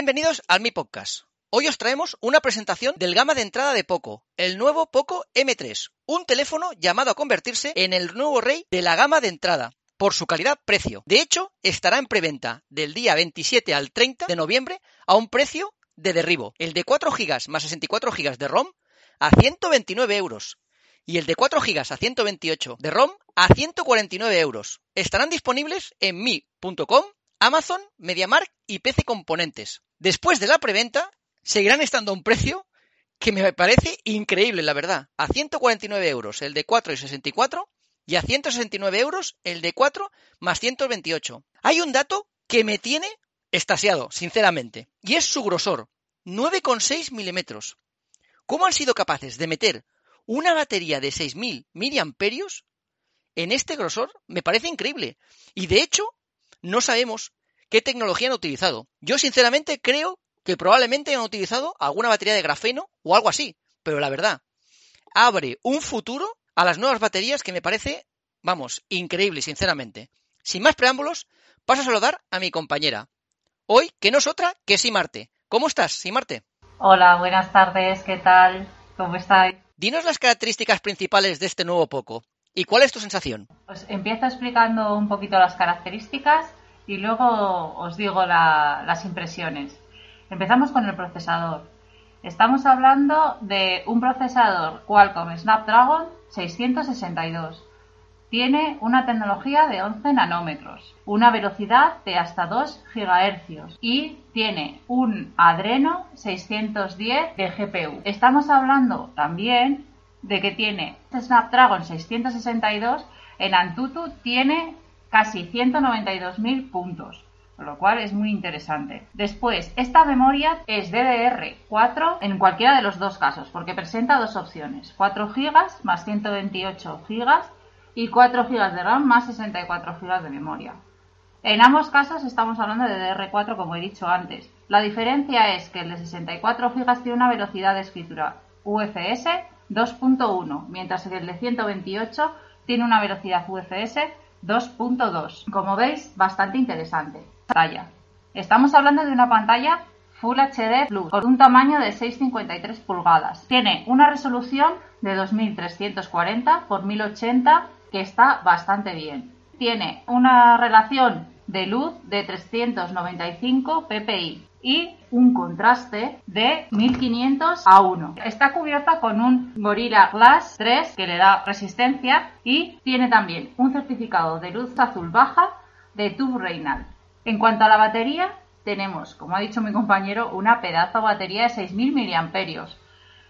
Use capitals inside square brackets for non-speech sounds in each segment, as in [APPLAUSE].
Bienvenidos al Mi Podcast. Hoy os traemos una presentación del gama de entrada de Poco, el nuevo Poco M3, un teléfono llamado a convertirse en el nuevo rey de la gama de entrada por su calidad-precio. De hecho, estará en preventa del día 27 al 30 de noviembre a un precio de derribo. El de 4 GB más 64 GB de ROM a 129 euros y el de 4 GB a 128 de ROM a 149 euros. Estarán disponibles en mi.com, Amazon, MediaMarkt y PC Componentes. Después de la preventa, seguirán estando a un precio que me parece increíble, la verdad. A 149 euros el de 4 y 64 y a 169 euros el de 4 más 128. Hay un dato que me tiene estasiado, sinceramente, y es su grosor, 9,6 milímetros. ¿Cómo han sido capaces de meter una batería de 6.000 miliamperios en este grosor? Me parece increíble. Y de hecho, no sabemos qué tecnología han utilizado. Yo sinceramente creo que probablemente han utilizado alguna batería de grafeno o algo así, pero la verdad, abre un futuro a las nuevas baterías que me parece, vamos, increíble, sinceramente. Sin más preámbulos, paso a saludar a mi compañera. Hoy, que no es otra que Simarte. ¿Cómo estás, Simarte? Hola, buenas tardes, ¿qué tal? ¿Cómo estáis? Dinos las características principales de este nuevo Poco. ¿Y cuál es tu sensación? Os empiezo explicando un poquito las características y luego os digo las impresiones. Empezamos con el procesador. Estamos hablando de un procesador Qualcomm Snapdragon 662. Tiene una tecnología de 11 nanómetros, una velocidad de hasta 2 GHz y tiene un Adreno 610 de GPU. Estamos hablando también de que tiene Snapdragon 662 en Antutu tiene casi 192.000 puntos, lo cual es muy interesante. Después, esta memoria es DDR4 en cualquiera de los dos casos, porque presenta dos opciones, 4 GB más 128 GB y 4 GB de RAM más 64 GB de memoria. En ambos casos estamos hablando de DDR4 como he dicho antes. La diferencia es que el de 64 GB tiene una velocidad de escritura UFS 2.1, mientras que el de 128 tiene una velocidad UFS 2.2. Como veis, bastante interesante. Pantalla. Estamos hablando de una pantalla Full HD Plus con un tamaño de 6,53 pulgadas. Tiene una resolución de 2340 x 1080 que está bastante bien. Tiene una relación de luz de 395 ppi y un contraste de 1500 a 1. Está cubierta con un Gorilla Glass 3 que le da resistencia y tiene también un certificado de luz azul baja de Tube Reynal. En cuanto a la batería, tenemos, como ha dicho mi compañero, una pedazo batería de 6000 mAh,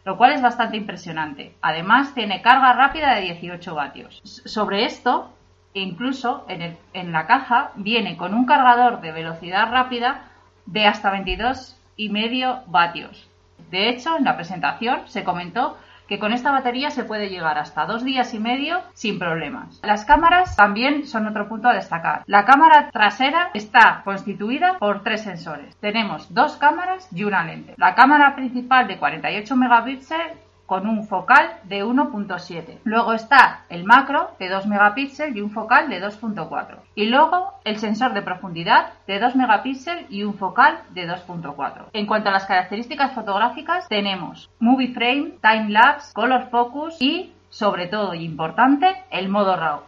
lo cual es bastante impresionante. Además, tiene carga rápida de 18 vatios. Sobre esto, incluso en la caja viene con un cargador de velocidad rápida de hasta 22,5 vatios. De hecho, en la presentación se comentó que con esta batería se puede llegar hasta dos días y medio sin problemas. Las cámaras también son otro punto a destacar. La cámara trasera está constituida por tres sensores. Tenemos dos cámaras y una lente. La cámara principal de 48 megapíxeles con un focal de 1.7. Luego está el macro de 2 megapíxeles y un focal de 2.4. Y luego el sensor de profundidad de 2 megapíxeles y un focal de 2.4. En cuanto a las características fotográficas, tenemos Movie Frame, Time Lapse, Color Focus y, sobre todo y importante, el modo RAW,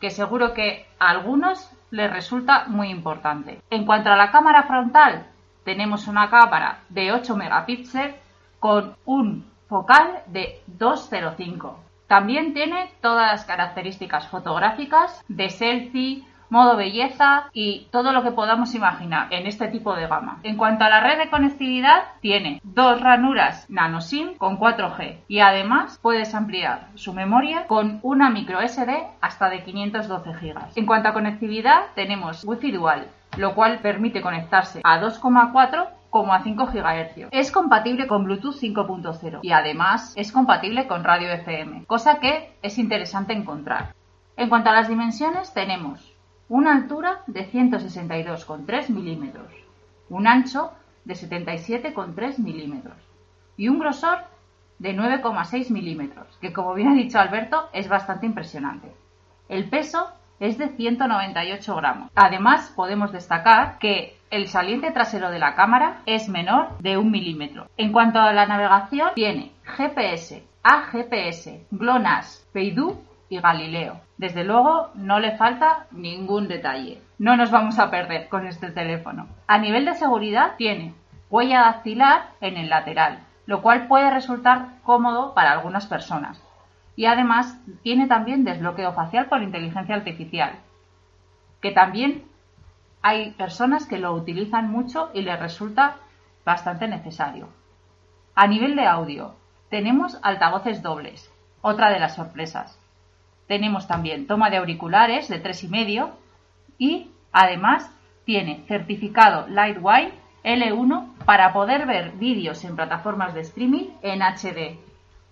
que seguro que a algunos les resulta muy importante. En cuanto a la cámara frontal, tenemos una cámara de 8 megapíxeles con un focal de 2.05. También tiene todas las características fotográficas de selfie, modo belleza y todo lo que podamos imaginar en este tipo de gama. En cuanto a la red de conectividad, tiene dos ranuras nano SIM con 4G y además puedes ampliar su memoria con una micro SD hasta de 512 GB. En cuanto a conectividad, tenemos Wi-Fi dual, lo cual permite conectarse a 2,4 como a 5 GHz. Es compatible con Bluetooth 5.0 y además es compatible con radio FM, cosa que es interesante encontrar. En cuanto a las dimensiones, tenemos una altura de 162,3 milímetros, un ancho de 77,3 milímetros y un grosor de 9,6 milímetros, que como bien ha dicho Alberto es bastante impresionante. El peso es de 198 gramos. Además, podemos destacar que el saliente trasero de la cámara es menor de un milímetro. En cuanto a la navegación, tiene GPS, AGPS, GLONASS, Beidou y Galileo. Desde luego, no le falta ningún detalle. No nos vamos a perder con este teléfono. A nivel de seguridad, tiene huella dactilar en el lateral, lo cual puede resultar cómodo para algunas personas. Y además tiene también desbloqueo facial por inteligencia artificial, que también hay personas que lo utilizan mucho y les resulta bastante necesario. A nivel de audio, tenemos altavoces dobles, otra de las sorpresas. Tenemos también toma de auriculares de 3,5 y además tiene certificado Lightwire L1 para poder ver vídeos en plataformas de streaming en HD.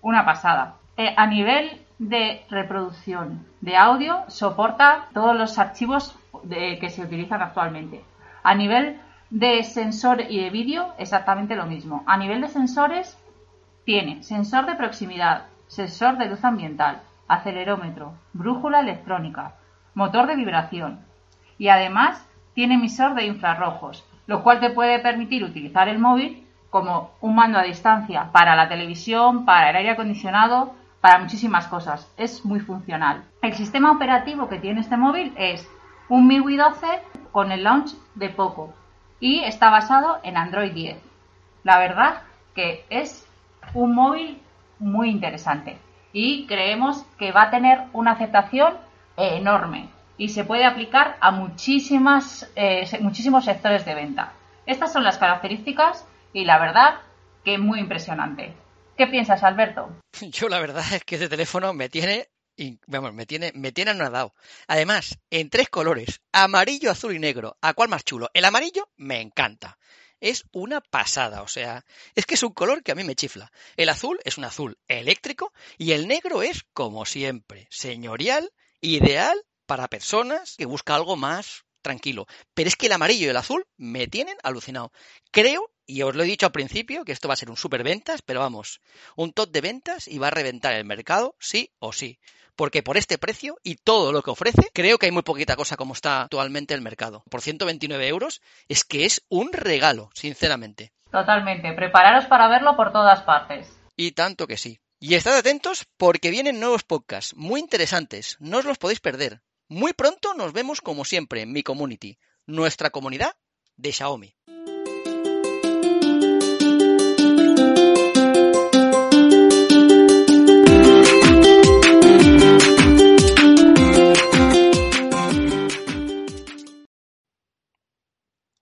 Una pasada. Eh, a nivel de reproducción de audio, soporta todos los archivos que se utilizan actualmente. A nivel de sensor y de vídeo, exactamente lo mismo. A nivel de sensores, tiene sensor de proximidad, sensor de luz ambiental, acelerómetro, brújula electrónica, motor de vibración y además tiene emisor de infrarrojos, lo cual te puede permitir utilizar el móvil como un mando a distancia para la televisión, para el aire acondicionado, para muchísimas cosas. Es muy funcional. El sistema operativo que tiene este móvil es un MIUI 12 con el launch de Poco y está basado en Android 10. La verdad que es un móvil muy interesante y creemos que va a tener una aceptación enorme y se puede aplicar a muchísimas, eh, muchísimos sectores de venta. Estas son las características y la verdad que muy impresionante. ¿Qué piensas, Alberto? [LAUGHS] Yo la verdad es que este teléfono me tiene vamos, me tiene, me tiene anonadado. Además, en tres colores, amarillo, azul y negro. ¿A cuál más chulo? El amarillo me encanta. Es una pasada, o sea, es que es un color que a mí me chifla. El azul es un azul eléctrico y el negro es, como siempre, señorial, ideal para personas que buscan algo más tranquilo. Pero es que el amarillo y el azul me tienen alucinado. Creo y os lo he dicho al principio que esto va a ser un super ventas, pero vamos, un top de ventas y va a reventar el mercado, sí o sí. Porque por este precio y todo lo que ofrece, creo que hay muy poquita cosa como está actualmente el mercado. Por 129 euros es que es un regalo, sinceramente. Totalmente. Prepararos para verlo por todas partes. Y tanto que sí. Y estad atentos porque vienen nuevos podcasts muy interesantes. No os los podéis perder. Muy pronto nos vemos como siempre en mi community, nuestra comunidad de Xiaomi.